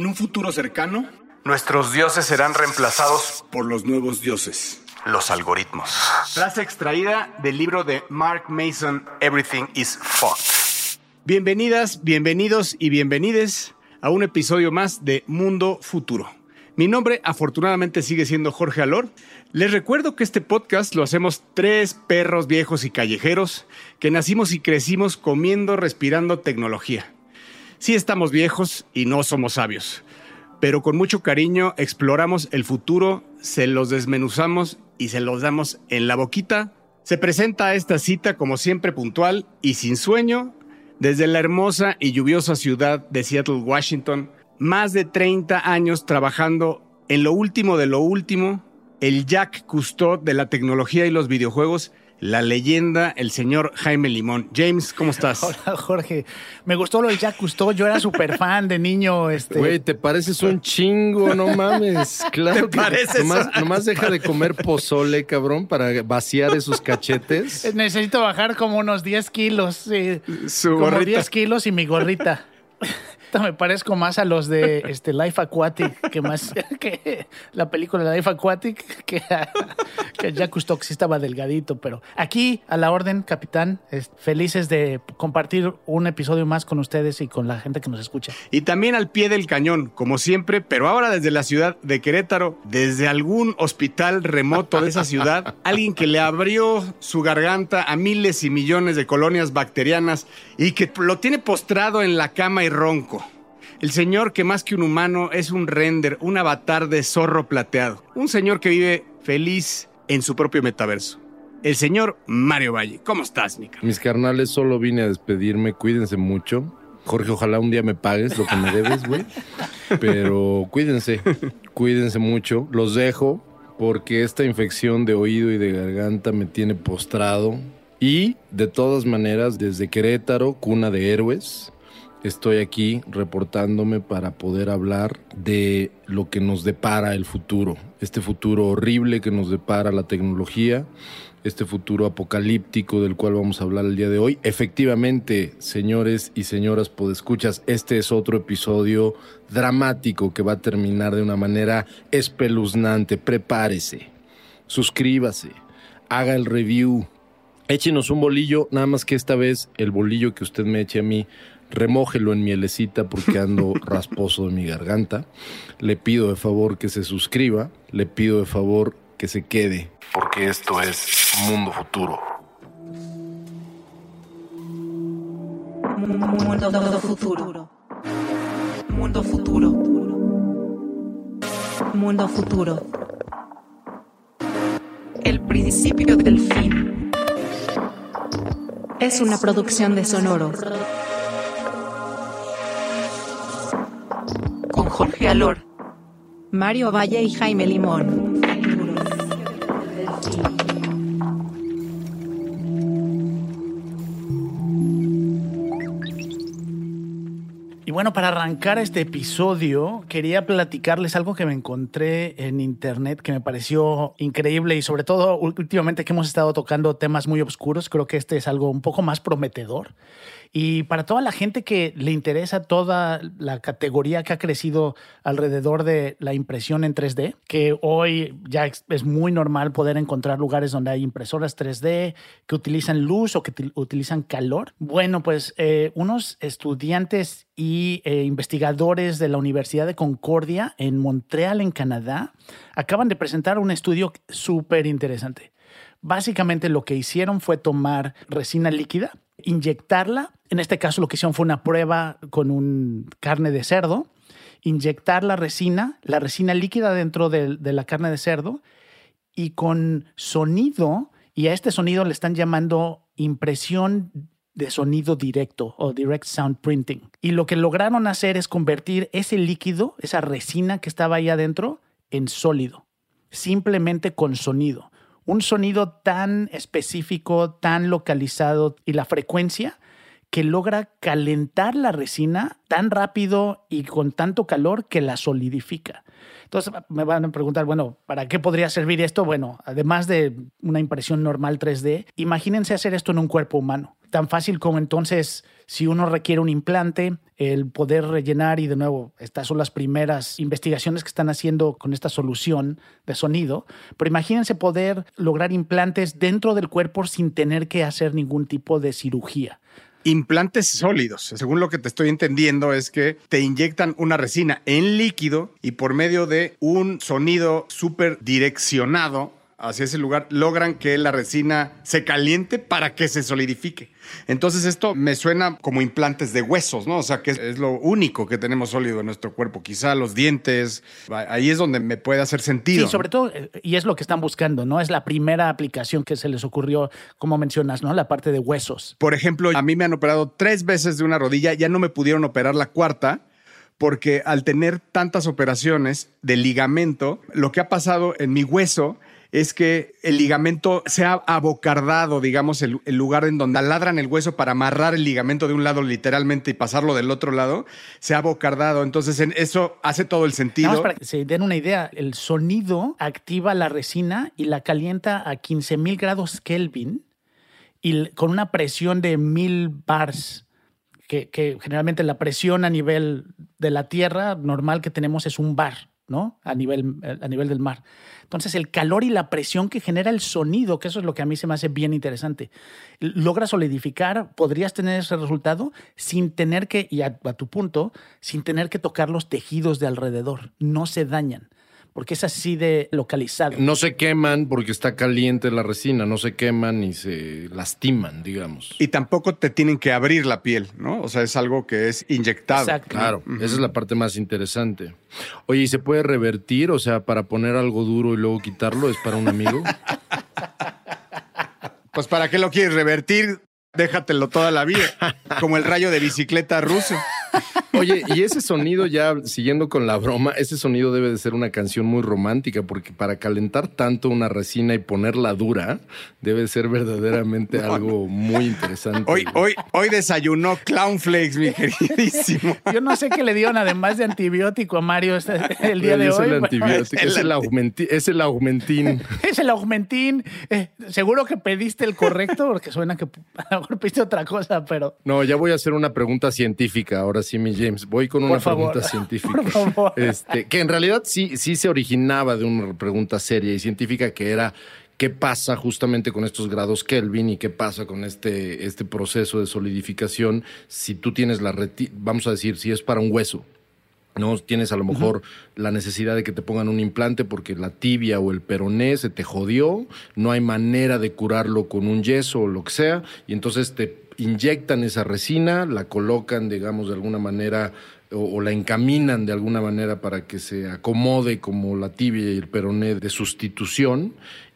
En un futuro cercano, Nuestros dioses serán reemplazados por los nuevos dioses. los algoritmos. Frase extraída del libro de Mark Mason, Everything is Fucked. Bienvenidas, bienvenidos y bienvenides a un episodio más de Mundo Futuro. Mi nombre afortunadamente sigue siendo Jorge Alor. Les recuerdo que este podcast lo hacemos tres perros viejos y callejeros que nacimos y crecimos comiendo, respirando tecnología. Sí estamos viejos y no somos sabios, pero con mucho cariño exploramos el futuro, se los desmenuzamos y se los damos en la boquita. Se presenta esta cita como siempre puntual y sin sueño desde la hermosa y lluviosa ciudad de Seattle, Washington. Más de 30 años trabajando en lo último de lo último, el Jack Cousteau de la tecnología y los videojuegos la leyenda, el señor Jaime Limón. James, ¿cómo estás? Hola, Jorge. Me gustó lo de Jack Cousteau. Yo era súper fan de niño. Este... Güey, te pareces un chingo, no mames. Claro ¿Te que pareces? nomás, nomás deja de comer pozole, cabrón, para vaciar esos cachetes. Necesito bajar como unos 10 kilos. sí. Su como gorrita. 10 kilos y mi gorrita. Me parezco más a los de este, Life Aquatic que más que la película Life Aquatic que, a- que Jack Cousteau sí estaba delgadito, pero aquí a la orden, capitán, es- felices de compartir un episodio más con ustedes y con la gente que nos escucha. Y también al pie del cañón, como siempre, pero ahora desde la ciudad de Querétaro, desde algún hospital remoto de esa ciudad, alguien que le abrió su garganta a miles y millones de colonias bacterianas y que lo tiene postrado en la cama y ronco. El señor que más que un humano es un render, un avatar de zorro plateado. Un señor que vive feliz en su propio metaverso. El señor Mario Valle. ¿Cómo estás, Nica? Mis carnales, solo vine a despedirme. Cuídense mucho. Jorge, ojalá un día me pagues lo que me debes, güey. Pero cuídense, cuídense mucho. Los dejo porque esta infección de oído y de garganta me tiene postrado. Y de todas maneras, desde Querétaro, cuna de héroes, estoy aquí reportándome para poder hablar de lo que nos depara el futuro. Este futuro horrible que nos depara la tecnología, este futuro apocalíptico del cual vamos a hablar el día de hoy. Efectivamente, señores y señoras podescuchas, este es otro episodio dramático que va a terminar de una manera espeluznante. Prepárese, suscríbase, haga el review, échenos un bolillo, nada más que esta vez el bolillo que usted me eche a mí, remójelo en mielecita porque ando rasposo de mi garganta. Le pido de favor que se suscriba, le pido de favor que se quede, porque esto es Mundo Futuro. Mundo futuro. Mundo futuro. Mundo futuro. El principio del fin. Es una producción de Sonoro. Con Jorge Alor, Mario Valle y Jaime Limón. Y bueno, para arrancar este episodio, quería platicarles algo que me encontré en internet que me pareció increíble y sobre todo últimamente que hemos estado tocando temas muy oscuros, creo que este es algo un poco más prometedor. Y para toda la gente que le interesa toda la categoría que ha crecido alrededor de la impresión en 3D, que hoy ya es muy normal poder encontrar lugares donde hay impresoras 3D que utilizan luz o que util- utilizan calor. Bueno, pues eh, unos estudiantes y eh, investigadores de la Universidad de Concordia en Montreal, en Canadá, acaban de presentar un estudio súper interesante. Básicamente lo que hicieron fue tomar resina líquida, inyectarla, en este caso lo que hicieron fue una prueba con un carne de cerdo, inyectar la resina, la resina líquida dentro de, de la carne de cerdo y con sonido, y a este sonido le están llamando impresión de sonido directo o direct sound printing. Y lo que lograron hacer es convertir ese líquido, esa resina que estaba ahí adentro, en sólido, simplemente con sonido. Un sonido tan específico, tan localizado y la frecuencia que logra calentar la resina tan rápido y con tanto calor que la solidifica. Entonces me van a preguntar, bueno, ¿para qué podría servir esto? Bueno, además de una impresión normal 3D, imagínense hacer esto en un cuerpo humano. Tan fácil como entonces, si uno requiere un implante, el poder rellenar y de nuevo, estas son las primeras investigaciones que están haciendo con esta solución de sonido, pero imagínense poder lograr implantes dentro del cuerpo sin tener que hacer ningún tipo de cirugía. Implantes sólidos. Según lo que te estoy entendiendo es que te inyectan una resina en líquido y por medio de un sonido súper direccionado hacia ese lugar, logran que la resina se caliente para que se solidifique. Entonces esto me suena como implantes de huesos, ¿no? O sea, que es, lo único que tenemos sólido en nuestro cuerpo. Quizá los dientes, ahí es donde me puede hacer sentido. Sí, sobre todo, eh, y es lo que están buscando, ¿no? Es la primera aplicación que se les ocurrió, como mencionas, ¿no? La parte de huesos. Por ejemplo, a mí me han operado tres veces de una rodilla, ya no me pudieron operar la cuarta porque al tener tantas operaciones de ligamento, lo que ha pasado en mi hueso es que el ligamento se ha abocardado, digamos, el, lugar en donde aladran el hueso para amarrar el ligamento de un lado literalmente y pasarlo del otro lado, se ha abocardado. Entonces, eso hace todo el sentido. para que se den una idea, el sonido activa la resina y la calienta a 15 mil grados Kelvin y con una presión de mil bars. Que, que generalmente la presión a nivel de la Tierra normal que tenemos es un bar. ¿No? A nivel, a nivel del mar. Entonces, el calor y la presión que genera el sonido, que eso es lo que a mí se me hace bien interesante, logra solidificar, podrías tener ese resultado sin tener que, y a tu punto, sin tener que tocar los tejidos de alrededor. No se dañan porque es así de localizado. No se queman porque está caliente la resina, no se queman ni se lastiman, digamos. Y tampoco te tienen que abrir la piel, ¿no? O sea, es algo que es inyectado. Exacto. Claro, esa es la parte más interesante. Oye, ¿y se puede revertir? O sea, para poner algo duro y luego quitarlo, ¿es para un amigo? pues ¿para qué lo quieres revertir? Déjatelo toda la vida, como el rayo de bicicleta ruso. Oye, y ese sonido ya, siguiendo con la broma, ese sonido debe de ser una canción muy romántica, porque para calentar tanto una resina y ponerla dura, debe ser verdaderamente algo muy interesante. Hoy, hoy, hoy desayunó Clownflakes, mi queridísimo. Yo no sé qué le dieron además de antibiótico a Mario el día de hoy. El antibiótico, es, el augmentín, es el augmentín. Es el augmentín. Eh, seguro que pediste el correcto, porque suena que a lo mejor pediste otra cosa, pero... No, ya voy a hacer una pregunta científica ahora sí, mi James. Voy con una pregunta científica. Este, que en realidad sí, sí se originaba de una pregunta seria y científica que era qué pasa justamente con estos grados Kelvin y qué pasa con este, este proceso de solidificación si tú tienes la vamos a decir, si es para un hueso. No tienes a lo mejor la necesidad de que te pongan un implante porque la tibia o el peroné se te jodió, no hay manera de curarlo con un yeso o lo que sea, y entonces te inyectan esa resina, la colocan, digamos, de alguna manera o, la encaminan de alguna manera para que se acomode como la tibia y el peroné de sustitución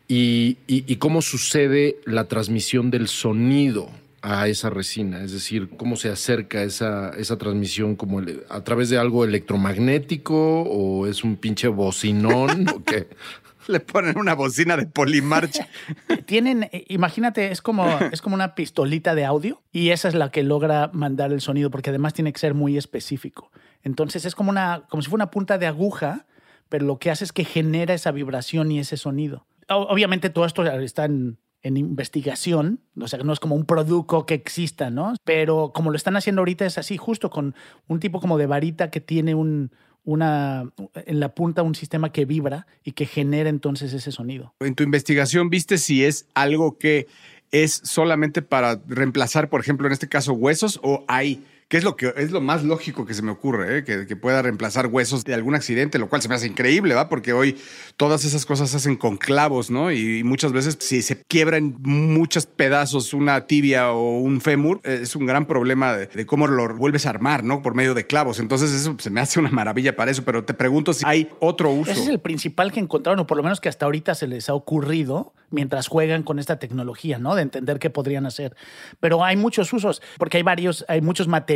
y, y, cómo sucede la transmisión del sonido a esa resina, es decir, cómo se acerca esa, esa transmisión como a través de algo electromagnético o es un pinche bocinón o qué. Le ponen una bocina de polimarcha. Tienen, eh, imagínate, es como, es como una pistolita de audio y esa es la que logra mandar el sonido porque además tiene que ser muy específico. Entonces es como, una, como si fuera una punta de aguja, pero lo que hace es que genera esa vibración y ese sonido. Obviamente todo esto está en, en investigación, o sea, no es como un producto que exista, ¿no? Pero como lo están haciendo ahorita es así, justo con un tipo como de varita que tiene un, una, en la punta un sistema que vibra y que genera entonces ese sonido. En tu investigación, ¿viste si es algo que es solamente para reemplazar, por ejemplo, en este caso, huesos o hay que es lo que es lo más lógico que se me ocurre, ¿eh? que, pueda reemplazar huesos de algún accidente, lo cual se me hace increíble, ¿va? Porque hoy todas esas cosas se hacen con clavos, ¿no? Y, muchas veces si se quiebra en muchos pedazos una tibia o un fémur, es un gran problema de, cómo lo vuelves a armar, ¿no? Por medio de clavos. Entonces eso se me hace una maravilla para eso, pero te pregunto si hay otro uso. Ese es el principal que encontraron, o por lo menos que hasta ahorita se les ha ocurrido mientras juegan con esta tecnología, ¿no? De entender qué podrían hacer. Pero hay muchos usos, porque hay varios, hay muchos materiales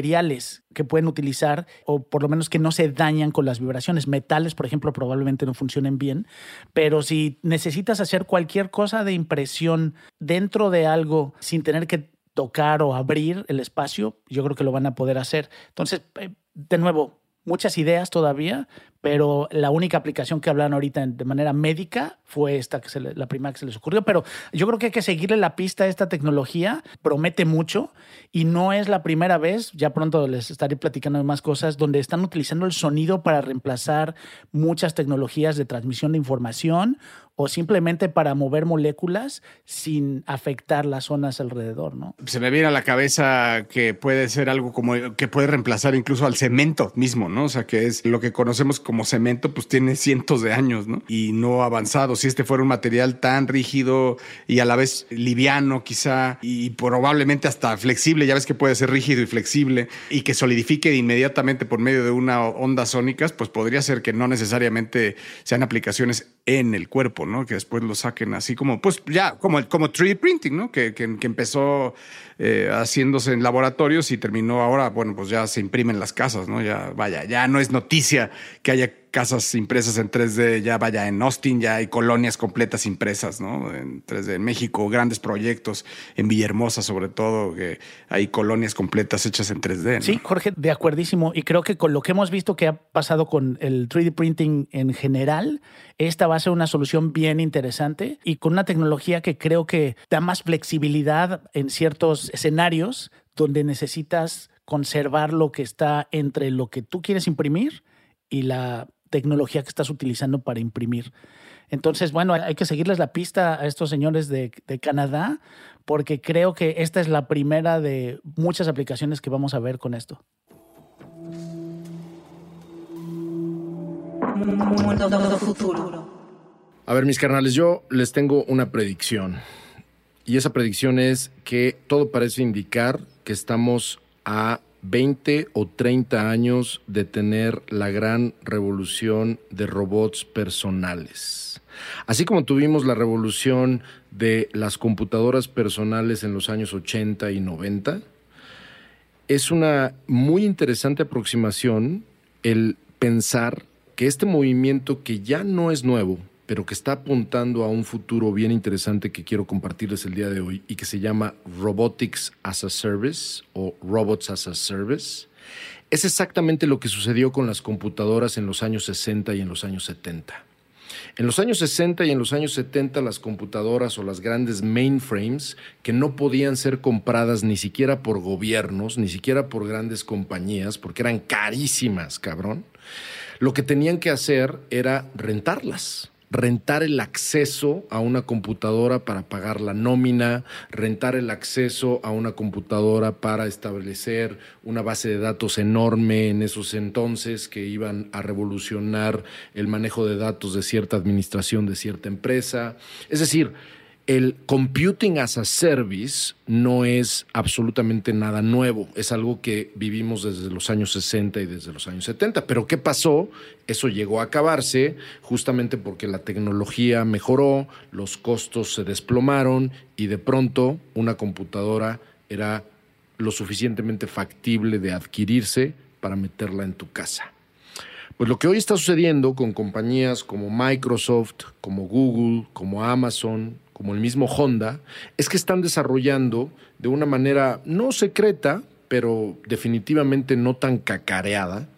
que pueden utilizar, o por lo menos que no se dañan con las vibraciones. Metales, por ejemplo, probablemente no funcionen bien, pero si necesitas hacer cualquier cosa de impresión dentro de algo sin tener que tocar o abrir el espacio, yo creo que lo van a poder hacer. Entonces, eh, de nuevo, muchas ideas todavía, pero la única aplicación que hablan ahorita de manera médica fue esta, que se la primera que se les ocurrió. Pero yo creo que hay que seguirle la pista a esta tecnología, promete mucho y no es la primera vez, ya pronto les estaré platicando de más cosas, donde están utilizando el sonido para reemplazar muchas tecnologías de transmisión de información o simplemente para mover moléculas sin afectar las zonas alrededor, ¿no? Se me viene a la cabeza que puede ser algo como que puede reemplazar incluso al cemento mismo, ¿no? O sea, que es lo que conocemos como cemento, pues tiene cientos de años, ¿no? Y no avanzado. Si este fuera un material tan rígido y a la vez liviano, quizá, y probablemente hasta flexible, ya ves que puede ser rígido y flexible, y que solidifique inmediatamente por medio de una onda sónicas, pues podría ser que no necesariamente sean aplicaciones en el cuerpo, ¿no? Que después lo saquen así como, pues ya, como, como 3D printing, ¿no? Que, que, empezó eh, haciéndose en laboratorios y terminó ahora, bueno, pues ya se imprime en las casas, ¿no? Ya, vaya, ya no es noticia que haya casas impresas en 3D, ya vaya en Austin, ya hay colonias completas impresas, ¿no? En 3D en México, grandes proyectos, en Villahermosa sobre todo, que hay colonias completas hechas en 3D. ¿no? Sí, Jorge, de acuerdísimo. Y creo que con lo que hemos visto que ha pasado con el 3D printing en general, esta va a ser una solución bien interesante y con una tecnología que creo que da más flexibilidad en ciertos escenarios donde necesitas conservar lo que está entre lo que tú quieres imprimir y la tecnología que estás utilizando para imprimir. Entonces, bueno, hay que seguirles la pista a estos señores de, de, Canadá, porque creo que esta es la primera de muchas aplicaciones que vamos a ver con esto. A ver, mis carnales, yo les tengo una predicción. Y esa predicción es que todo parece indicar que estamos a 20 o 30 años de tener la gran revolución de robots personales. Así como tuvimos la revolución de las computadoras personales en los años 80 y 90, es una muy interesante aproximación el pensar que este movimiento que ya no es nuevo, pero que está apuntando a un futuro bien interesante que quiero compartirles el día de hoy y que se llama Robotics as a Service o Robots as a Service, es exactamente lo que sucedió con las computadoras en los años 60 y en los años 70. En los años 60 y en los años 70 las computadoras o las grandes mainframes que no podían ser compradas ni siquiera por gobiernos, ni siquiera por grandes compañías, porque eran carísimas, cabrón, lo que tenían que hacer era rentarlas rentar el acceso a una computadora para pagar la nómina, rentar el acceso a una computadora para establecer una base de datos enorme en esos entonces que iban a revolucionar el manejo de datos de cierta administración de cierta empresa. Es decir, el computing as a service no es absolutamente nada nuevo, es algo que vivimos desde los años 60 y desde los años 70. Pero ¿qué pasó? Eso llegó a acabarse justamente porque la tecnología mejoró, los costos se desplomaron y de pronto una computadora era lo suficientemente factible de adquirirse para meterla en tu casa. Pues lo que hoy está sucediendo con compañías como Microsoft, como Google, como Amazon, como el mismo Honda, es que están desarrollando de una manera no secreta, pero definitivamente no tan cacareada,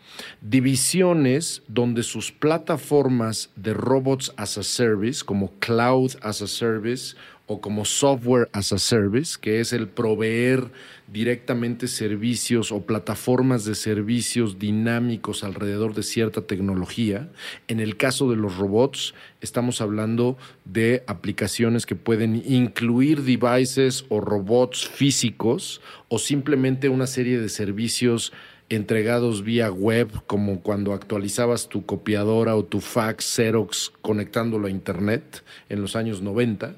divisiones donde sus plataformas de robots as a service, como cloud as a service o como software as a service, que es el proveer directamente servicios o plataformas de servicios dinámicos alrededor de cierta tecnología. En el caso de los robots, estamos hablando de aplicaciones que pueden incluir devices o robots físicos o simplemente una serie de servicios entregados vía web, como cuando actualizabas tu copiadora o tu fax Xerox conectándolo a Internet en los años 90.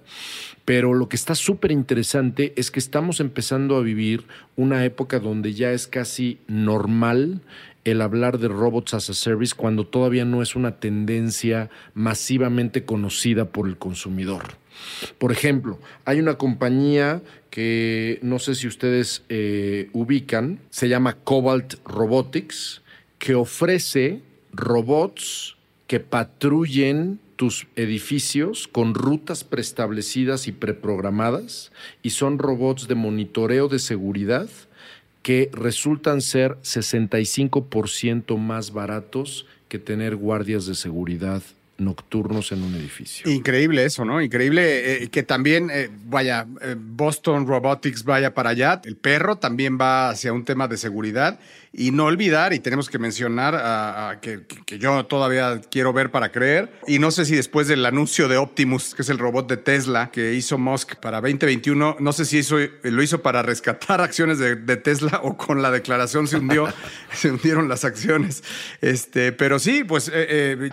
Pero lo que está súper interesante es que estamos empezando a vivir una época donde ya es casi normal el hablar de robots as a service cuando todavía no es una tendencia masivamente conocida por el consumidor. Por ejemplo, hay una compañía que no sé si ustedes eh, ubican, se llama Cobalt Robotics, que ofrece robots que patrullen tus edificios con rutas preestablecidas y preprogramadas y son robots de monitoreo de seguridad que resultan ser 65% más baratos que tener guardias de seguridad nocturnos en un edificio. Increíble eso, ¿no? Increíble eh, que también, eh, vaya, eh, Boston Robotics vaya para allá. El perro también va hacia un tema de seguridad. Y no olvidar, y tenemos que mencionar que, yo todavía quiero ver para creer, y no sé si después del anuncio de Optimus, que es el robot de Tesla que hizo Musk para 2021, no sé si lo hizo para rescatar acciones de, Tesla o con la declaración se hundió, se hundieron las acciones. Este, pero sí, pues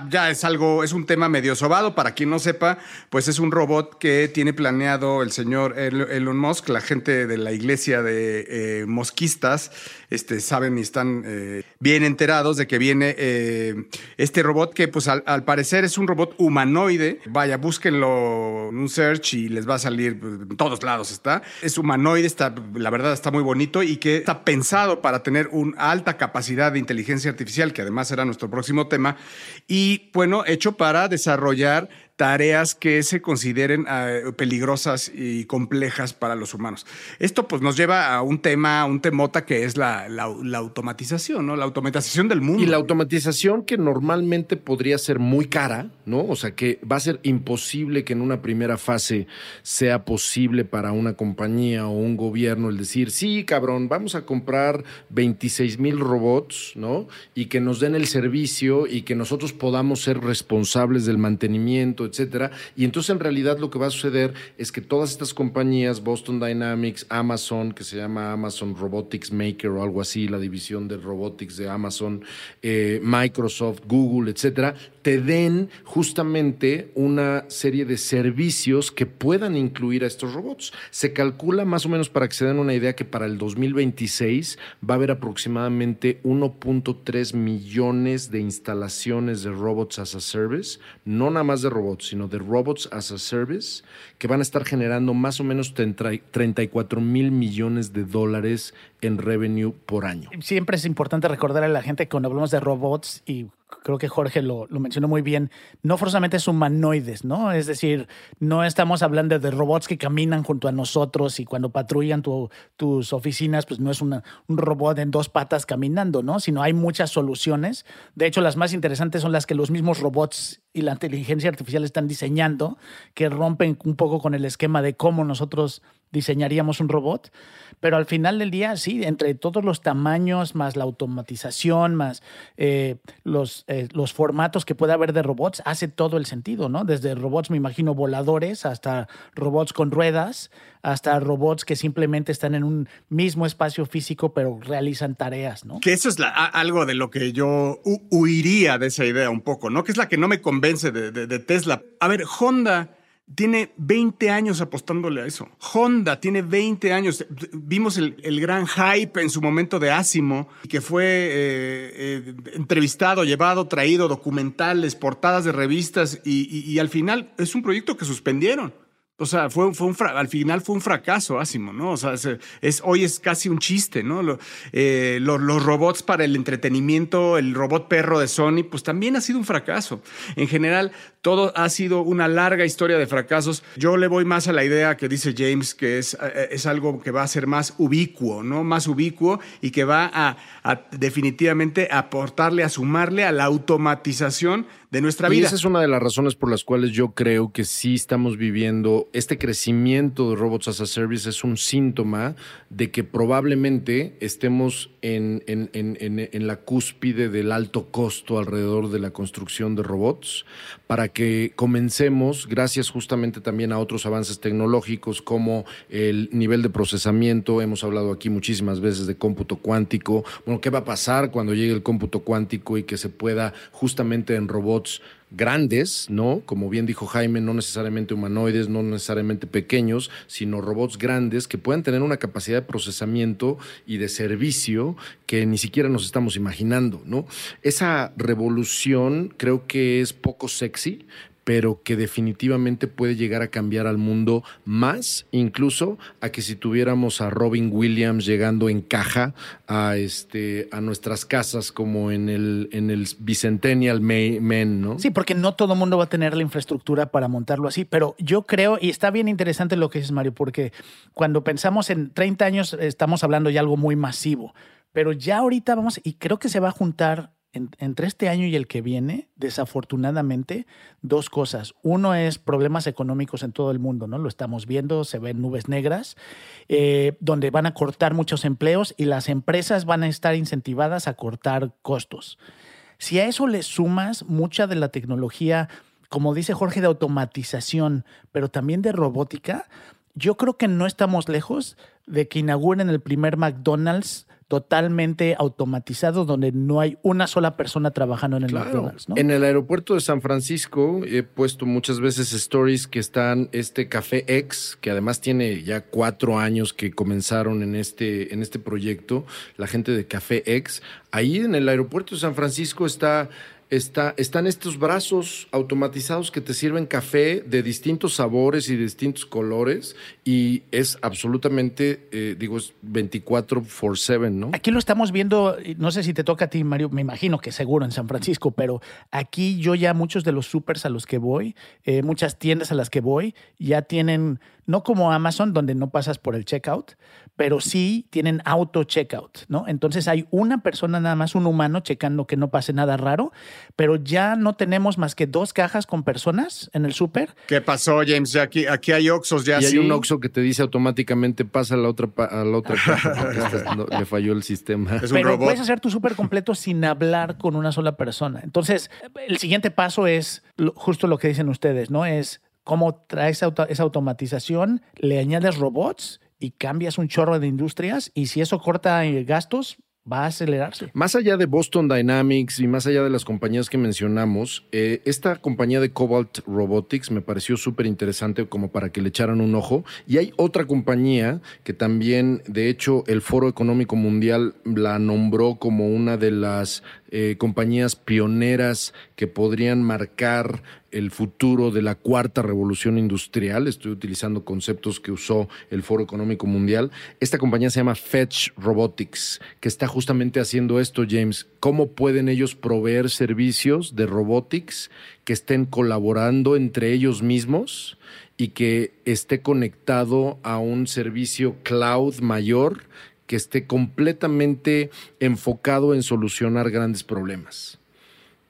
ya es algo, un tema medio sobado. Para quien no sepa, pues es un robot que tiene planeado el señor Elon Musk, la gente de la iglesia de eh, mosquistas, este, saben y están eh, bien enterados de que viene eh, este robot que pues al, parecer es un robot humanoide. Vaya, búsquenlo en un search y les va a salir pues, en todos lados está. Es humanoide, está, la verdad está muy bonito y que está pensado para tener una alta capacidad de inteligencia artificial, que además será nuestro próximo tema, y bueno, hecho para desarrollar tareas que se consideren uh, peligrosas y complejas para los humanos. Esto pues nos lleva a un tema, un temota que es la, automatización, ¿no? La automatización del mundo. Y la automatización que normalmente podría ser muy cara, ¿no? O sea, que va a ser imposible que en una primera fase sea posible para una compañía o un gobierno el decir, sí, cabrón, vamos a comprar 26 mil robots, ¿no? Y que nos den el servicio y que nosotros podamos ser responsables del mantenimiento, etcétera. Y entonces en realidad lo que va a suceder es que todas estas compañías, Boston Dynamics, Amazon, que se llama Amazon Robotics Maker o algo así, la división de robotics de Amazon, eh, Microsoft, Google, etcétera, te den justamente una serie de servicios que puedan incluir a estos robots. Se calcula más o menos para que se den una idea que para el 2026 va a haber aproximadamente 1.3 millones de instalaciones de robots as a service, no nada más de robots, sino de robots as a service, que van a estar generando más o menos 34 mil millones de dólares en revenue por año. Siempre es importante recordar a la gente que cuando hablamos de robots y creo que Jorge lo, mencionó muy bien, no forzosamente es humanoides, ¿no? Es decir, no estamos hablando de robots que caminan junto a nosotros y cuando patrullan tu, tus oficinas, pues no es un robot en dos patas caminando, ¿no? Sino hay muchas soluciones. De hecho, las más interesantes son las que los mismos robots y la inteligencia artificial están diseñando, que rompen un poco con el esquema de cómo nosotros diseñaríamos un robot, pero al final del día, sí, entre todos los tamaños, más la automatización, más eh, los, eh, los formatos que puede haber de robots, hace todo el sentido, ¿no? Desde robots, me imagino, voladores, hasta robots con ruedas, hasta robots que simplemente están en un mismo espacio físico, pero realizan tareas, ¿no? Que eso es algo de lo que yo huiría de esa idea un poco, ¿no? Que es la que no me convence de, de, de Tesla. A ver, Honda tiene 20 años apostándole a eso. Honda tiene 20 años. Vimos el, el gran hype en su momento de Asimo, que fue eh, eh, entrevistado, llevado, traído, documentales, portadas de revistas, y, y, y al final es un proyecto que suspendieron. O sea, fue, fue un al final fue un fracaso, Asimo, ¿no? O sea, es, hoy es casi un chiste, ¿no? Eh, lo, los robots para el entretenimiento, el robot perro de Sony, pues también ha sido un fracaso. En general, todo ha sido una larga historia de fracasos. Yo le voy más a la idea que dice James, que es, es algo que va a ser más ubicuo, ¿no? Más ubicuo y que va a definitivamente aportarle, a sumarle a la automatización de nuestra vida. Y esa es una de las razones por las cuales yo creo que sí estamos viviendo este crecimiento de robots as a service. Es un síntoma de que probablemente estemos en, en, en, en, la cúspide del alto costo alrededor de la construcción de robots para que comencemos, gracias justamente también a otros avances tecnológicos como el nivel de procesamiento, hemos hablado aquí muchísimas veces de cómputo cuántico, bueno, ¿qué va a pasar cuando llegue el cómputo cuántico y que se pueda justamente en robots grandes, ¿no? Como bien dijo Jaime, no necesariamente humanoides, no necesariamente pequeños, sino robots grandes que puedan tener una capacidad de procesamiento y de servicio que ni siquiera nos estamos imaginando, ¿no? Esa revolución creo que es poco sexy, pero que definitivamente puede llegar a cambiar al mundo más, incluso a que si tuviéramos a Robin Williams llegando en caja a este a nuestras casas como en el en el Bicentennial Men, ¿no? Sí, porque no todo mundo va a tener la infraestructura para montarlo así, pero yo creo y está bien interesante lo que dices Mario, porque cuando pensamos en 30 años estamos hablando ya algo muy masivo, pero ya ahorita vamos y creo que se va a juntar en- entre este año y el que viene, desafortunadamente, dos cosas. Uno es problemas económicos en todo el mundo, ¿no? Lo estamos viendo, se ven nubes negras, eh, donde van a cortar muchos empleos y las empresas van a estar incentivadas a cortar costos. Si a eso le sumas mucha de la tecnología, como dice Jorge, de automatización, pero también de robótica, yo creo que no estamos lejos de que inauguren el primer McDonald's totalmente automatizado donde no hay una sola persona trabajando en el Claro. McDonald's, ¿no? En el aeropuerto de San Francisco he puesto muchas veces stories que están este Café X, que además tiene ya cuatro años que comenzaron en este, en este proyecto, la gente de Café X. Ahí en el aeropuerto de San Francisco está, está, están estos brazos automatizados que te sirven café de distintos sabores y distintos colores y es absolutamente, eh, digo, es 24 por 7, ¿no? Aquí lo estamos viendo, no sé si te toca a ti, Mario, me imagino que seguro en San Francisco, pero aquí yo ya muchos de los supers a los que voy, eh, muchas tiendas a las que voy, ya tienen, no como Amazon, donde no pasas por el checkout, pero sí tienen auto checkout, ¿no? Entonces hay una persona nada más, un humano, checando que no pase nada raro, pero ya no tenemos más que dos cajas con personas en el súper ¿Qué pasó, James? Ya aquí, aquí hay Oxos ya Y hay un Oxxo que te dice automáticamente pasa a la otra, pa- a la otra caja no, le falló el sistema. Es un pero robot. puedes hacer tu súper completo sin hablar con una sola persona. Entonces, el siguiente paso es justo lo que dicen ustedes, ¿no? Es cómo traes esa automatización, le añades robots y cambias un chorro de industrias y si eso corta eh, gastos, va a acelerarse. Más allá de Boston Dynamics y más allá de las compañías que mencionamos, eh, esta compañía de Cobalt Robotics me pareció súper interesante como para que le echaran un ojo. Y hay otra compañía que también, de hecho, el Foro Económico Mundial la nombró como una de las eh, compañías pioneras que podrían marcar el futuro de la cuarta revolución industrial. Estoy utilizando conceptos que usó el Foro Económico Mundial. Esta compañía se llama Fetch Robotics, que está justamente haciendo esto, James. ¿Cómo pueden ellos proveer servicios de robotics que estén colaborando entre ellos mismos y que esté conectado a un servicio cloud mayor que esté completamente enfocado en solucionar grandes problemas?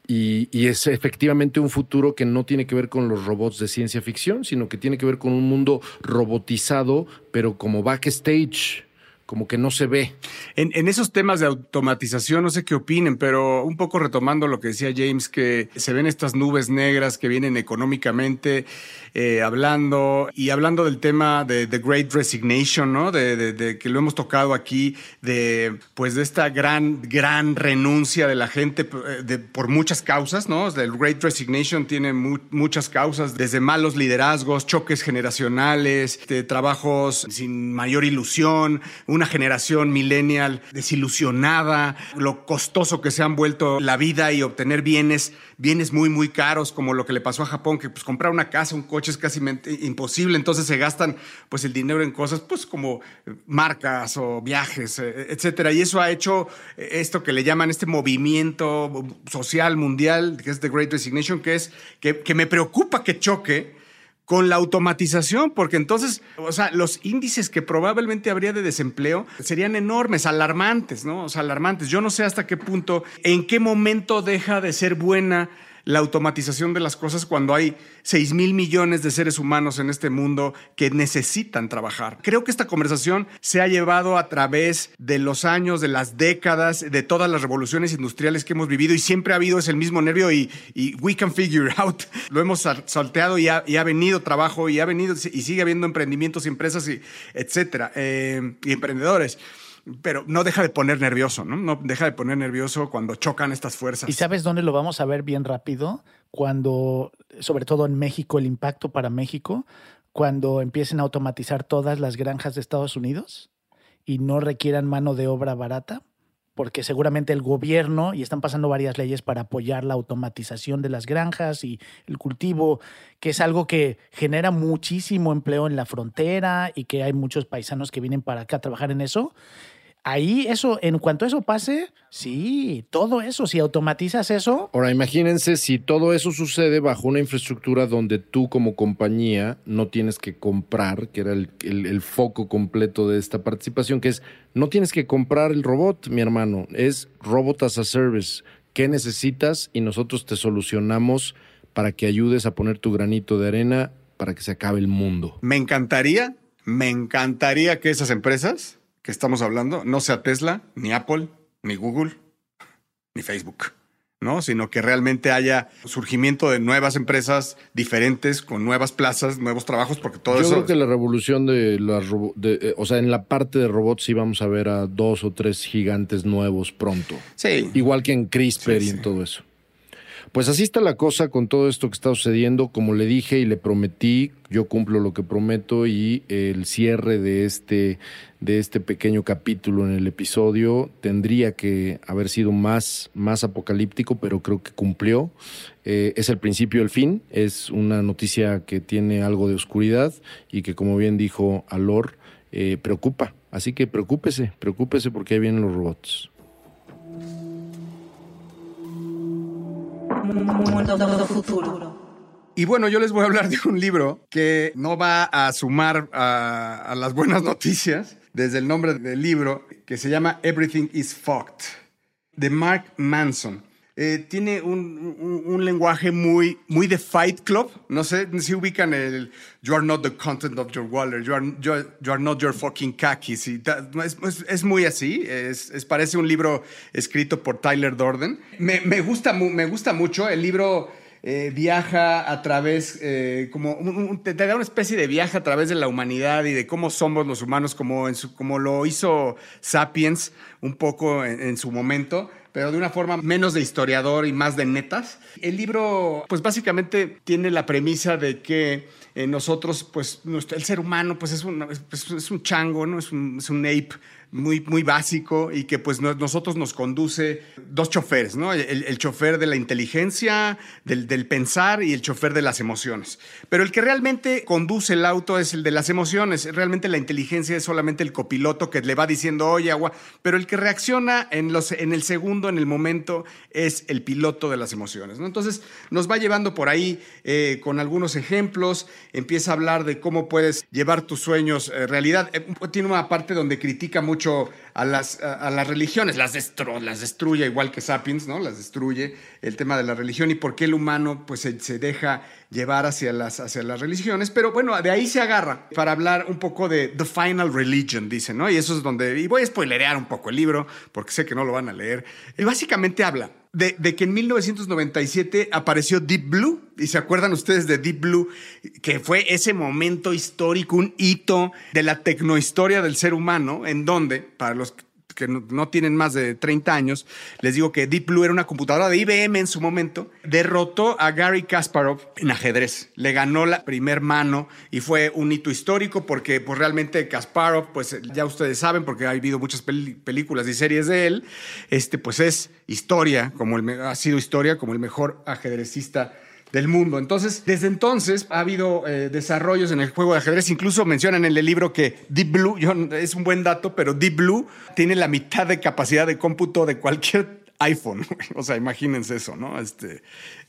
Y, y es efectivamente un futuro que no tiene que ver con los robots de ciencia ficción, sino que tiene que ver con un mundo robotizado, pero como backstage, como que no se ve. En, esos temas de automatización, no sé qué opinen, pero un poco retomando lo que decía James, que se ven estas nubes negras que vienen económicamente eh, hablando y hablando del tema de The Great Resignation, ¿no? De, de- de que lo hemos tocado aquí, de pues de esta gran, gran renuncia de la gente eh, de- por muchas causas, ¿no? El Great Resignation tiene mu- muchas causas, desde malos liderazgos, choques generacionales, trabajos sin mayor ilusión, una generación millennial desilusionada, lo costoso que se han vuelto la vida y obtener bienes, bienes muy, muy caros, como lo que le pasó a Japón, que pues comprar una casa, un coche es casi imposible, entonces se gastan pues el dinero en cosas pues como eh, marcas o viajes, eh, etcétera. Y eso ha hecho eh, esto que le llaman este movimiento social mundial, que es The Great Resignation, que es que, que me preocupa que choque con la automatización, porque entonces, o sea, los índices que probablemente habría de desempleo serían enormes, alarmantes, ¿no? O sea, alarmantes. Yo no sé hasta qué punto, en qué momento deja de ser buena la automatización de las cosas cuando hay 6 mil millones de seres humanos en este mundo que necesitan trabajar. Creo que esta conversación se ha llevado a través de los años, de las décadas, de todas las revoluciones industriales que hemos vivido y siempre ha habido ese mismo nervio y, we can figure out. Lo hemos sal- salteado y ha, y ha venido trabajo y ha venido y sigue habiendo emprendimientos y empresas y etcétera eh, y emprendedores. Pero no deja de poner nervioso, ¿no? No deja de poner nervioso cuando chocan estas fuerzas. ¿Y sabes dónde lo vamos a ver bien rápido? Cuando, sobre todo en México, el impacto para México, cuando empiecen a automatizar todas las granjas de Estados Unidos y no requieran mano de obra barata, porque seguramente el gobierno, y están pasando varias leyes para apoyar la automatización de las granjas y el cultivo, que es algo que genera muchísimo empleo en la frontera y que hay muchos paisanos que vienen para acá a trabajar en eso. Ahí eso, en cuanto eso pase, sí, todo eso, si automatizas eso, Ahora, imagínense si todo eso sucede bajo una infraestructura donde tú como compañía no tienes que comprar, que era el, el- el foco completo de esta participación, que es, no tienes que comprar el robot, mi hermano, es robot as a service, ¿Qué necesitas? Y nosotros te solucionamos para que ayudes a poner tu granito de arena para que se acabe el mundo. Me encantaría, me encantaría que esas empresas que estamos hablando no sea Tesla, ni Apple, ni Google, ni Facebook. ¿no? Sino que realmente haya surgimiento de nuevas empresas diferentes, con nuevas plazas, nuevos trabajos, porque todo Yo eso. creo que la revolución de las de, eh, o sea, en la parte de robots sí vamos a ver a dos o tres gigantes nuevos pronto. Sí. Igual que en CRISPR Sí, y en sí. todo eso. Pues así está la cosa con todo esto que está sucediendo. Como le dije y le prometí, yo cumplo lo que prometo y el cierre de este, de este pequeño capítulo en el episodio tendría que haber sido más, más apocalíptico, pero creo que cumplió. Eh, es el principio del fin, es una noticia que tiene algo de oscuridad y que, como bien dijo Alor, eh, preocupa. Así que preocúpese, preocúpese porque ahí vienen los robots. Futuro. Y bueno, yo les voy a hablar de un libro que no va a sumar a, a las buenas noticias desde el nombre del libro, que se llama Everything is Fucked, de Mark Manson. Eh, tiene un, un- un lenguaje muy, muy de Fight Club. No sé si ubican el You are not the content of your wallet, you are, you you are not your fucking khakis. y es, es- es muy así. Es, es- parece un libro escrito por Tyler Dorden. Me, me gusta, me gusta mucho. El libro eh, viaja a través, eh, como un- un- te da una especie de viaje a través de la humanidad y de cómo somos los humanos, como, en su- como lo hizo Sapiens un poco en, en su momento pero de una forma menos de historiador y más de netas. El libro, pues básicamente tiene la premisa de que eh, nosotros, pues el ser humano, pues es un, es, pues, es un chango, ¿no? Es un, es un ape muy, muy básico y que pues no- nosotros nos conduce dos choferes, ¿no? El, el chofer de la inteligencia, del, del pensar y el chofer de las emociones. Pero el que realmente conduce el auto es el de las emociones. Realmente la inteligencia es solamente el copiloto que le va diciendo, oye, agua. Pero el que reacciona en, los, en el segundo, en el momento, es el piloto de las emociones, ¿no? Entonces nos va llevando por ahí eh, con algunos ejemplos. Empieza a hablar de cómo puedes llevar tus sueños eh, realidad. Eh, tiene una parte donde critica mucho a las, a, a las religiones, las, destro- las destruye igual que Sapiens, ¿no? Las destruye el tema de la religión y por qué el humano pues se, se deja llevar hacia las, hacia las religiones. Pero bueno, de ahí se agarra para hablar un poco de The Final Religion, dice, ¿no? Y eso es donde, y voy a spoilerear un poco el libro porque sé que no lo van a leer. Y básicamente habla de, que en 1997 apareció Deep Blue. ¿Y se acuerdan ustedes de Deep Blue? Que fue ese momento histórico, un hito de la tecnohistoria del ser humano, en donde, para los que no, tienen más de 30 años, les digo que Deep Blue era una computadora de IBM en su momento, derrotó a Gary Kasparov en ajedrez, le ganó la primer mano y fue un hito histórico porque pues realmente Kasparov, pues ya ustedes saben porque ha habido muchas películas y series de él, este pues es historia, como el, ha sido historia como el mejor ajedrecista del mundo. Entonces, desde entonces ha habido eh, desarrollos en el juego de ajedrez. Incluso mencionan en el libro que Deep Blue, es un buen dato, pero Deep Blue tiene la mitad de capacidad de cómputo de cualquier iPhone. O sea, imagínense eso, ¿no? Este,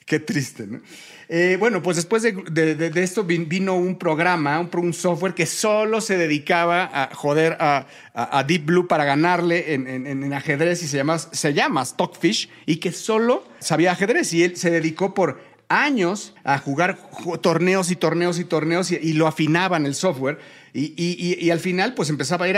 qué triste, ¿no? Eh, bueno, pues después de, esto vin- vino un programa, un, software que solo se dedicaba a joder a, Deep Blue para ganarle en, en- en ajedrez y se llama, se llama Stockfish y que solo sabía ajedrez y él se dedicó por años a jugar ju- torneos y torneos y torneos y, lo afinaban el software y, y- y- al final pues empezaba a ir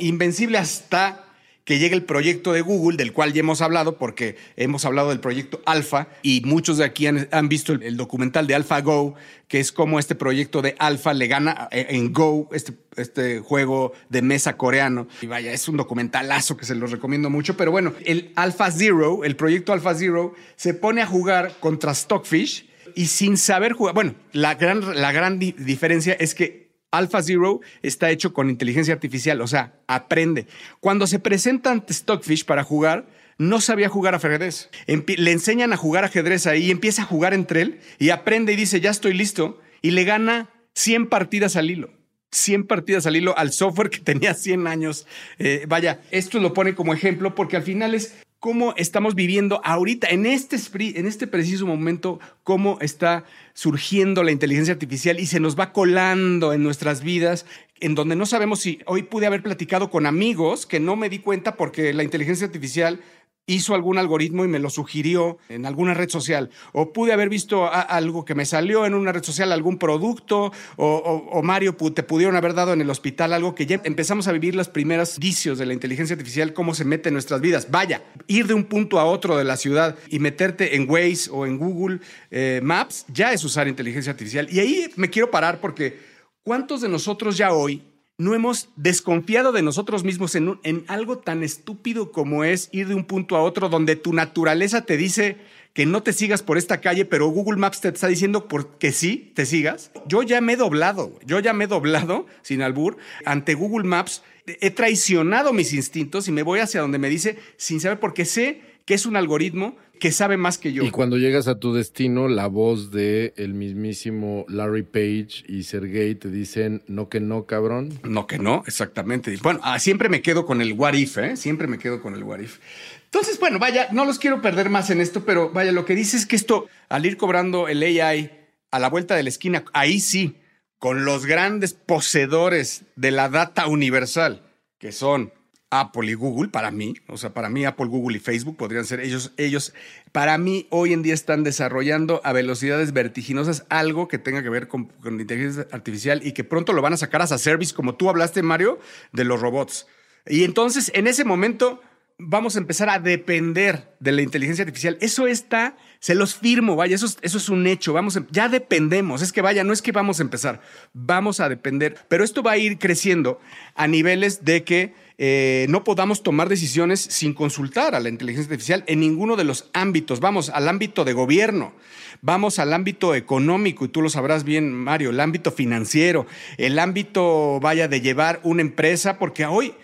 invencible hasta que llega el proyecto de Google, del cual ya hemos hablado, porque hemos hablado del proyecto Alpha, y muchos de aquí han, visto el, documental de AlphaGo, que es como este proyecto de Alpha le gana eh, en Go, este, este juego de mesa coreano. Y vaya, es un documentalazo que se los recomiendo mucho, pero bueno, el Alpha Zero, el proyecto Alpha Zero, se pone a jugar contra Stockfish y sin saber jugar. Bueno, la gran, la gran di- diferencia es que Alpha Zero está hecho con inteligencia artificial, o sea, aprende. Cuando se presenta ante Stockfish para jugar, no sabía jugar ajedrez. Le enseñan a jugar ajedrez ahí, empieza a jugar entre él y aprende y dice, ya estoy listo, y le gana 100 partidas al hilo. 100 partidas al hilo al software que tenía 100 años. Eh, vaya, esto lo pone como ejemplo porque al final es cómo estamos viviendo ahorita, en este, en este preciso momento, cómo está surgiendo la inteligencia artificial y se nos va colando en nuestras vidas, en donde no sabemos si hoy pude haber platicado con amigos que no me di cuenta porque la inteligencia artificial hizo algún algoritmo y me lo sugirió en alguna red social. O pude haber visto algo que me salió en una red social, algún producto, o, Mario, te pudieron haber dado en el hospital algo que ya empezamos a vivir los primeros vicios de la inteligencia artificial, cómo se mete en nuestras vidas. Vaya, ir de un punto a otro de la ciudad y meterte en Waze o en Google eh, Maps ya es usar inteligencia artificial. Y ahí me quiero parar porque ¿cuántos de nosotros ya hoy no hemos desconfiado de nosotros mismos en, algo tan estúpido como es ir de un punto a otro donde tu naturaleza te dice que no te sigas por esta calle, pero Google Maps te está diciendo que sí, te sigas. Yo ya me he doblado, yo ya me he doblado, sin albur, ante Google Maps. He traicionado mis instintos y me voy hacia donde me dice sin saber por qué sé que es un algoritmo que sabe más que yo. Y cuando llegas a tu destino, la voz de el mismísimo Larry Page y Sergey te dicen, no que no, cabrón. No que no, exactamente. Bueno, ah, siempre me quedo con el what if, ¿eh? Siempre me quedo con el what if. Entonces, bueno, vaya, no los quiero perder más en esto, pero vaya, lo que dice es que esto, al ir cobrando el AI a la vuelta de la esquina, ahí sí, con los grandes poseedores de la data universal, que son Apple y Google, para mí, o sea, para mí Apple, Google y Facebook podrían ser ellos, ellos, para mí hoy en día están desarrollando a velocidades vertiginosas algo que tenga que ver con, inteligencia artificial y que pronto lo van a sacar a service, como tú hablaste, Mario, de los robots. Y entonces, en ese momento, vamos a empezar a depender de la inteligencia artificial. Eso está, se los firmo, vaya, eso, eso es un hecho. Vamos, ya dependemos. Es que vaya, no es que vamos a empezar, vamos a depender. Pero esto va a ir creciendo a niveles de que eh, no podamos tomar decisiones sin consultar a la inteligencia artificial en ninguno de los ámbitos. Vamos al ámbito de gobierno, vamos al ámbito económico, y tú lo sabrás bien, Mario, el ámbito financiero, el ámbito, vaya, de llevar una empresa, porque hoy,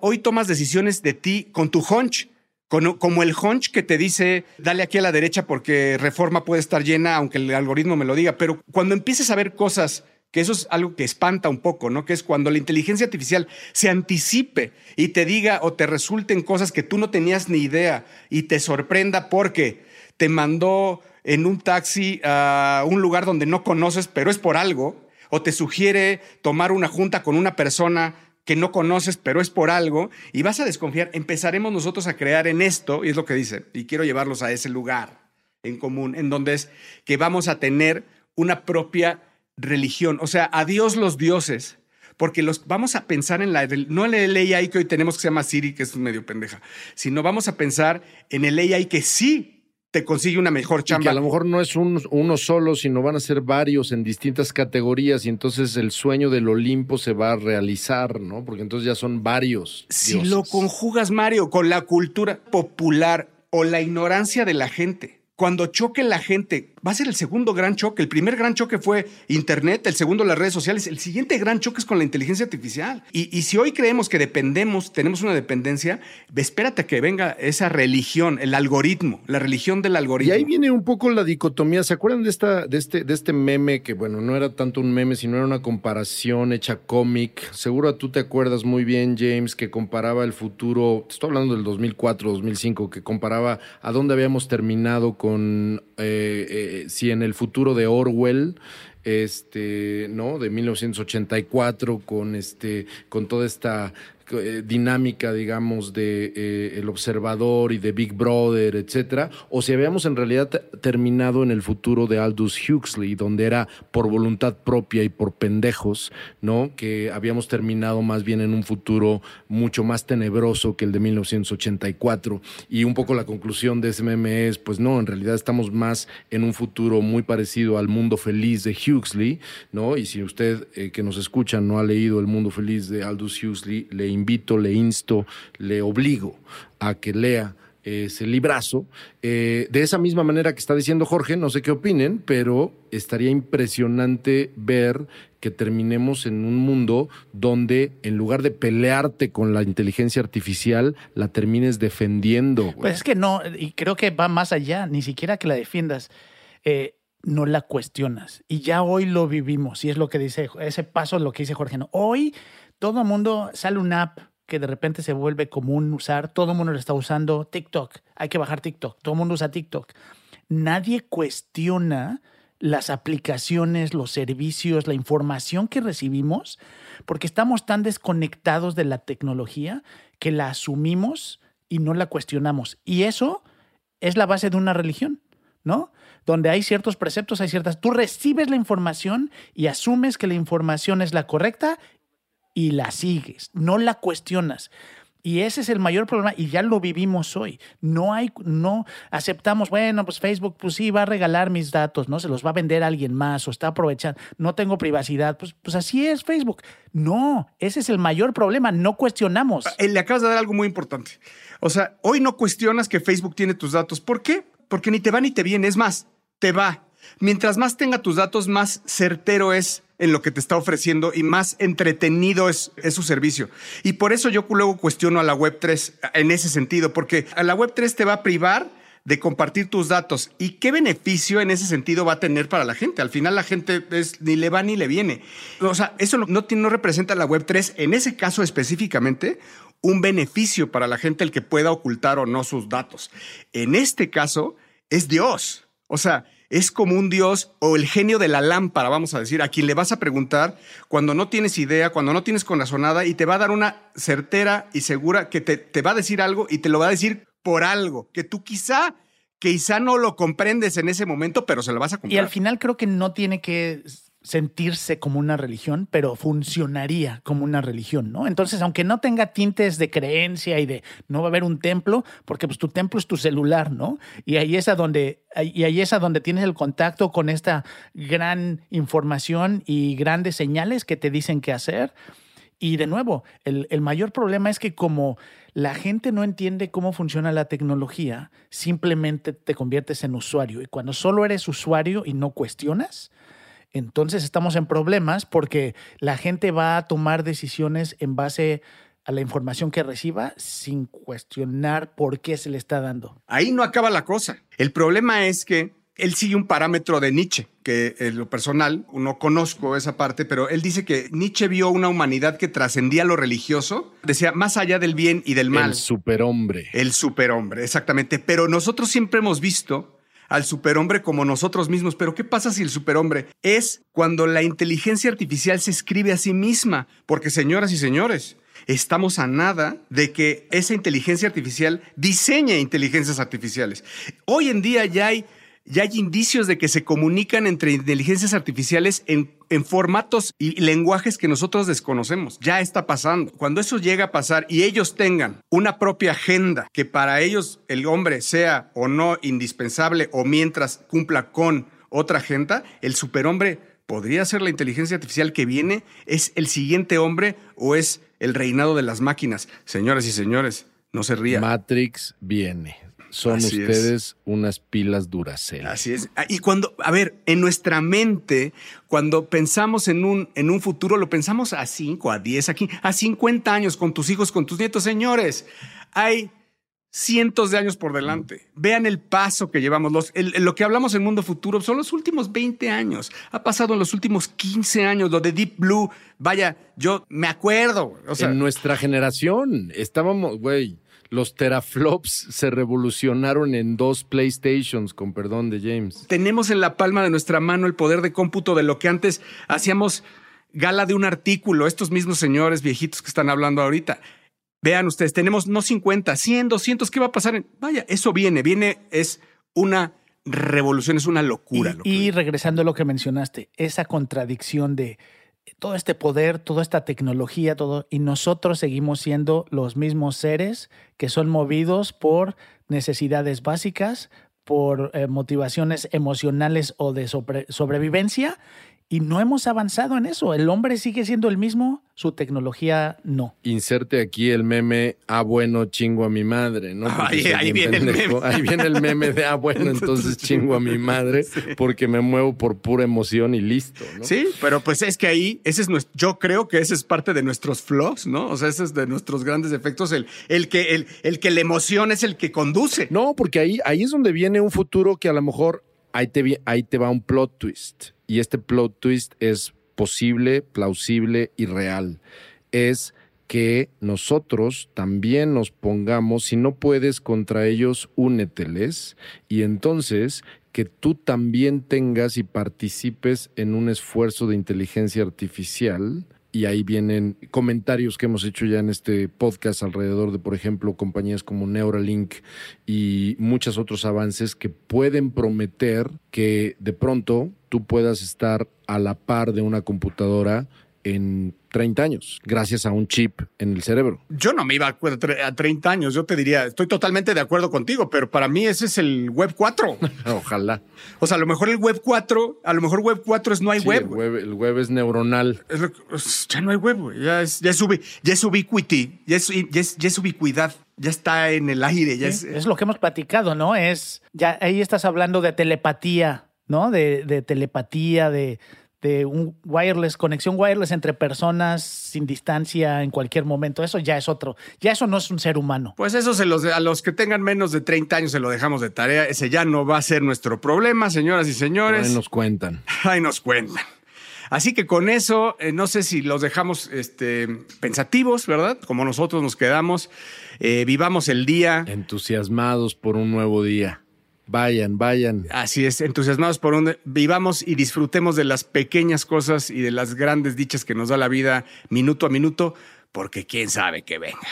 hoy tomas decisiones de ti con tu hunch. Como el hunch que te dice, dale aquí a la derecha porque reforma puede estar llena, aunque el algoritmo me lo diga, pero cuando empieces a ver cosas que eso es algo que espanta un poco, ¿no? Que es cuando la inteligencia artificial se anticipe y te diga o te resulten cosas que tú no tenías ni idea y te sorprenda porque te mandó en un taxi a un lugar donde no conoces, pero es por algo, o te sugiere tomar una junta con una persona que no conoces, pero es por algo, y vas a desconfiar, empezaremos nosotros a crear en esto, y es lo que dice, y quiero llevarlos a ese lugar en común, en donde es que vamos a tener una propia religión, o sea, adiós los dioses, porque los vamos a pensar en la no en el AI que hoy tenemos que se llama Siri, que es medio pendeja, sino vamos a pensar en el AI que sí te consigue una mejor chamba. que a lo mejor no es uno solo, sino van a ser varios en distintas categorías y entonces el sueño del Olimpo se va a realizar, ¿no? Porque entonces ya son varios. Si lo conjugas, Mario, con la cultura popular o la ignorancia de la gente, cuando choque la gente va a ser el segundo gran choque. El primer gran choque fue Internet, el segundo las redes sociales. El siguiente gran choque es con la inteligencia artificial. Y, si hoy creemos que dependemos, tenemos una dependencia, espérate a que venga esa religión, el algoritmo, la religión del algoritmo. Y ahí viene un poco la dicotomía. ¿Se acuerdan de, esta, de, este, de este meme que, bueno, no era tanto un meme, sino era una comparación hecha cómic? Seguro tú te acuerdas muy bien, James, que comparaba el futuro, estoy hablando del 2004, 2005, que comparaba a dónde habíamos terminado con... Eh, eh, si en el futuro de Orwell este, ¿no? De 1984 con este, con toda esta eh, dinámica, digamos, de eh, el observador y de Big Brother, etcétera, o si habíamos en realidad terminado en el futuro de Aldous Huxley, donde era por voluntad propia y por pendejos, ¿no? Que habíamos terminado más bien en un futuro mucho más tenebroso que el de 1984. Y un poco la conclusión de ese meme es, pues no, en realidad estamos más en un futuro muy parecido al mundo feliz de Huxley, ¿no? Y si usted eh, que nos escucha no ha leído El mundo feliz de Aldous Huxley, le invito, le insto, le obligo a que lea ese librazo. Eh, de esa misma manera que está diciendo Jorge, no sé qué opinen, pero estaría impresionante ver que terminemos en un mundo donde en lugar de pelearte con la inteligencia artificial, la termines defendiendo. Pues es que no, y creo que va más allá, ni siquiera que la defiendas. Eh, no la cuestionas. Y ya hoy lo vivimos, y es lo que dice, ese paso es lo que dice Jorge. ¿no? Hoy todo el mundo sale una app que de repente se vuelve común usar, todo el mundo lo está usando, TikTok, hay que bajar TikTok, todo el mundo usa TikTok. Nadie cuestiona las aplicaciones, los servicios, la información que recibimos, porque estamos tan desconectados de la tecnología que la asumimos y no la cuestionamos. Y eso es la base de una religión, ¿no? Donde hay ciertos preceptos, hay ciertas... Tú recibes la información y asumes que la información es la correcta y la sigues, no la cuestionas. Y ese es el mayor problema y ya lo vivimos hoy. No hay, no aceptamos, bueno, pues Facebook, pues sí, va a regalar mis datos, ¿no? Se los va a vender a alguien más o está aprovechando, no tengo privacidad, pues, pues así es Facebook. No, ese es el mayor problema, no cuestionamos. Eh, Le acabas de dar algo muy importante. O sea, hoy no cuestionas que Facebook tiene tus datos. ¿Por qué? Porque ni te va ni te viene, es más, te va. Mientras más tenga tus datos, más certero es en lo que te está ofreciendo y más entretenido es, su servicio. Y por eso yo luego cuestiono a la Web3 en ese sentido, porque a la Web3 te va a privar de compartir tus datos. ¿Y qué beneficio en ese sentido va a tener para la gente? Al final la gente ni le va ni le viene. O sea, eso no, no, representa la Web3 en ese caso específicamente un beneficio para la gente el que pueda ocultar o no sus datos. En este caso es Dios. O sea, es como un Dios o el genio de la lámpara, vamos a decir, a quien le vas a preguntar cuando no tienes idea, cuando no tienes corazonada y te va a dar una certera y segura que te, te, va a decir algo y te lo va a decir por algo, que tú quizá, quizá no lo comprendes en ese momento, pero se lo vas a comprar. Y al final creo que no tiene que sentirse como una religión, pero funcionaría como una religión, ¿no? Entonces, aunque no tenga tintes de creencia y de no va a haber un templo, porque pues tu templo es tu celular, ¿no? Y ahí es a donde y ahí es a donde tienes el contacto con esta gran información y grandes señales que te dicen qué hacer. Y de nuevo, el, el mayor problema es que como la gente no entiende cómo funciona la tecnología, simplemente te conviertes en usuario. Y cuando solo eres usuario y no cuestionas, entonces estamos en problemas porque la gente va a tomar decisiones en base a la información que reciba sin cuestionar por qué se le está dando. Ahí no acaba la cosa. El problema es que él sigue un parámetro de Nietzsche, que en lo personal no conozco esa parte, pero él dice que Nietzsche vio una humanidad que trascendía lo religioso, decía más allá del bien y del mal. El superhombre. El superhombre, exactamente. Pero nosotros siempre hemos visto al superhombre como nosotros mismos. Pero ¿qué pasa si el superhombre es cuando la inteligencia artificial se escribe a sí misma? Porque señoras y señores, estamos a nada de que esa inteligencia artificial diseñe inteligencias artificiales. Hoy en día ya hay ya hay indicios de que se comunican entre inteligencias artificiales en, formatos y lenguajes que nosotros desconocemos. Ya está pasando. Cuando eso llega a pasar y ellos tengan una propia agenda que para ellos el hombre sea o no indispensable o mientras cumpla con otra agenda, el superhombre podría ser la inteligencia artificial que viene, es el siguiente hombre o es el reinado de las máquinas. Señoras y señores, no se rían. Matrix viene son Así ustedes es. unas pilas Duracell. Así es. Y cuando, a ver, en nuestra mente, cuando pensamos en un, en un futuro, lo pensamos a 5, a 10, aquí, a 50 años con tus hijos, con tus nietos. Señores, hay cientos de años por delante. Vean el paso que llevamos. Los, el, lo que hablamos en Mundo Futuro son los últimos 20 años. Ha pasado en los últimos 15 años. Lo de Deep Blue, vaya, yo me acuerdo. O sea, en nuestra generación estábamos, güey los teraflops se revolucionaron en dos PlayStations, con perdón de James. Tenemos en la palma de nuestra mano el poder de cómputo de lo que antes hacíamos gala de un artículo, estos mismos señores viejitos que están hablando ahorita. Vean ustedes, tenemos no 50, 100, 200, ¿qué va a pasar? Vaya, eso viene, viene, es una revolución, es una locura. Y, y regresando a lo que mencionaste, esa contradicción de todo este poder, toda esta tecnología, todo, y nosotros seguimos siendo los mismos seres que son movidos por necesidades básicas, por eh, motivaciones emocionales o de sobre, sobrevivencia, y no hemos avanzado en eso. El hombre sigue siendo el mismo, su tecnología no. Inserte aquí el meme, ah, bueno, chingo a mi madre, ¿no? Ahí, ahí viene el meme. Ahí viene el meme de, ah, bueno, entonces chingo a mi madre sí. porque me muevo por pura emoción y listo, ¿no? Sí, pero pues es que ahí, ese es nuestro, yo creo que ese es parte de nuestros flaws, ¿no? O sea, ese es de nuestros grandes efectos, el, el, que, el, el que la emoción es el que conduce. No, porque ahí, ahí es donde viene un futuro que a lo mejor ahí te, ahí te va un plot twist y este plot twist es posible, plausible y real. Es que nosotros también nos pongamos, si no puedes contra ellos, úneteles, y entonces que tú también tengas y participes en un esfuerzo de inteligencia artificial y ahí vienen comentarios que hemos hecho ya en este podcast alrededor de, por ejemplo, compañías como Neuralink y muchos otros avances que pueden prometer que de pronto tú puedas estar a la par de una computadora en 30 años, gracias a un chip en el cerebro. Yo no me iba a, a 30 años, yo te diría, estoy totalmente de acuerdo contigo, pero para mí ese es el Web 4. Ojalá. O sea, a lo mejor el Web 4, a lo mejor Web 4 es no hay Sí, web. el web. El web es neuronal. Es lo que- pues, ya no hay web. Ya es, ya es, ubi- ya es ubiquity, ya es, ya, es, ya es ubicuidad, ya está en el aire, ya es... Es lo que hemos platicado, ¿no? Es, ya ahí estás hablando de telepatía, ¿no? De, de telepatía, de, de un wireless, conexión wireless entre personas sin distancia en cualquier momento. Eso ya es otro, ya eso no es un ser humano. Pues eso se los, a los que tengan menos de 30 años se lo dejamos de tarea. Ese ya no va a ser nuestro problema, señoras y señores. Ahí nos cuentan. Ahí nos cuentan. Así que con eso, eh, no sé si los dejamos este, pensativos, ¿verdad? Como nosotros nos quedamos. Eh, vivamos el día. Entusiasmados por un nuevo día. Vayan, vayan. Así es, entusiasmados por un... Vivamos y disfrutemos de las pequeñas cosas y de las grandes dichas que nos da la vida minuto a minuto, porque quién sabe que venga.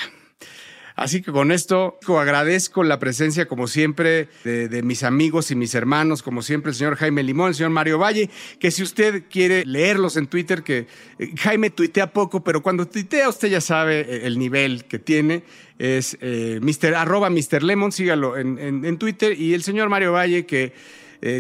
Así que con esto agradezco la presencia, como siempre, de, mis amigos y mis hermanos, como siempre, el señor Jaime Limón, el señor Mario Valle, que si usted quiere leerlos en Twitter, que eh, Jaime tuitea poco, pero cuando tuitea usted ya sabe eh, el nivel que tiene, es eh, Mr. arroba Mr. Lemon, sígalo en, en- Twitter, y el señor Mario Valle, que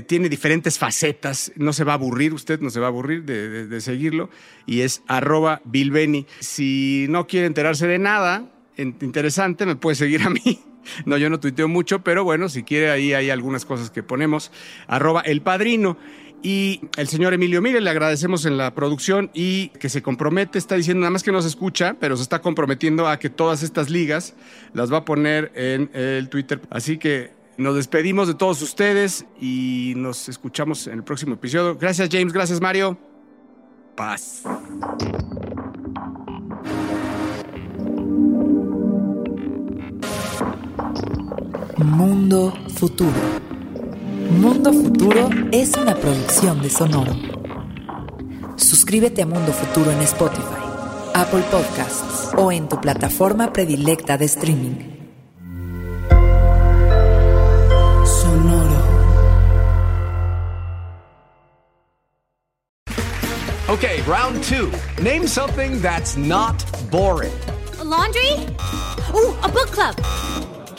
tiene diferentes facetas, no se va a aburrir, usted no se va a aburrir de, de- seguirlo, y es arroba Bilbeni. Si no quiere enterarse de nada interesante, me puede seguir a mí. No, yo no tuiteo mucho, pero bueno, si quiere, ahí hay algunas cosas que ponemos. Arroba el padrino. Y el señor Emilio Mire, le agradecemos en la producción y que se compromete, está diciendo nada más que no se escucha, pero se está comprometiendo a que todas estas ligas las va a poner en el Twitter. Así que nos despedimos de todos ustedes y nos escuchamos en el próximo episodio. Gracias James, gracias Mario. Paz. Mundo Futuro. Mundo Futuro es una producción de Sonoro. Suscríbete a Mundo Futuro en Spotify, Apple Podcasts o en tu plataforma predilecta de streaming. Sonoro. Okay, round two. Name something that's not boring. A laundry? Ooh, a book club.